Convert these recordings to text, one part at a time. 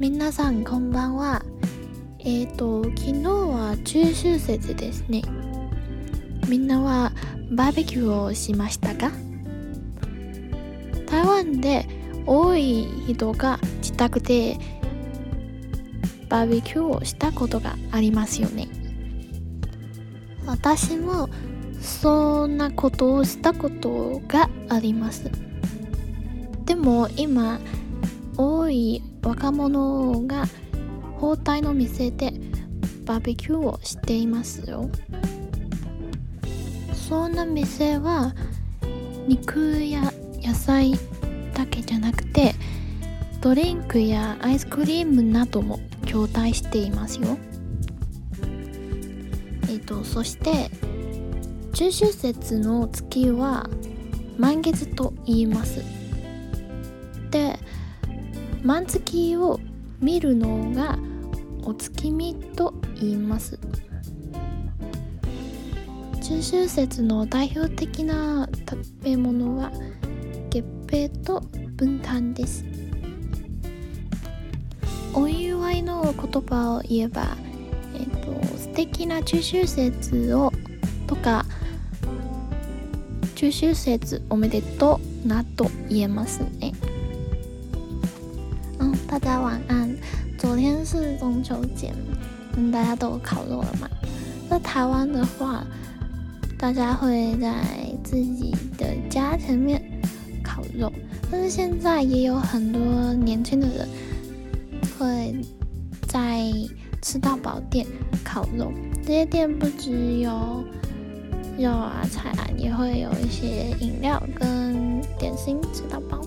皆さんこんばんはえっ、ー、と昨日は中秋節ですねみんなはバーベキューをしましたか台湾で多い人が自宅でバーベキューをしたことがありますよね私もそんなことをしたことがありますでも今多い若者が包帯の店でバーベキューをしていますよそんな店は肉や野菜だけじゃなくてドリンクやアイスクリームなども供体していますよえっ、ー、とそして中秋節の月は満月と言います満月を見るのがお月見と言います中秋節の代表的な食べ物は月餅と分担ですお祝いの言葉を言えば、えーと、素敵な中秋節をとか中秋節おめでとうなと言えますね。大家晚安。昨天是中秋节，嗯，大家都烤肉了嘛。那台湾的话，大家会在自己的家前面烤肉，但是现在也有很多年轻的人会在吃到饱店烤肉。这些店不只有肉啊菜啊，也会有一些饮料跟点心吃到饱。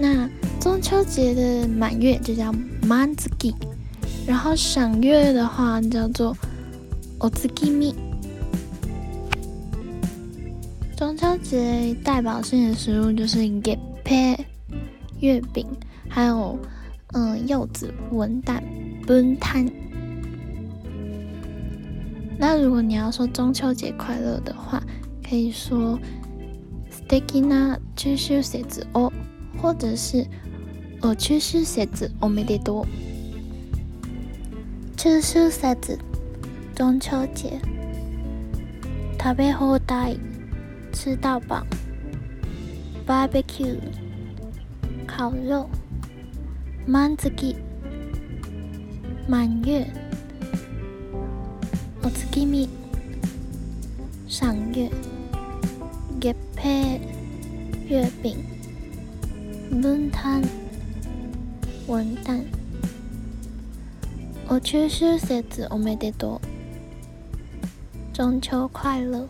那中秋节的满月就叫 manzuki，然后赏月的话叫做 otsukimi。中秋节代表性的食物就是 g i p p e 月饼，还有嗯柚子文旦 ben tan。那如果你要说中秋节快乐的话，可以说 steki na chūshū xièzi o。或者是，お中写字，我没得多”。う。中写字，中秋节，食べ放題，吃到饱，r b e c u e 烤肉，満月，满月，お月見，赏月，月餅，月饼。分担，分担。中秋写おめでとう！中秋快乐。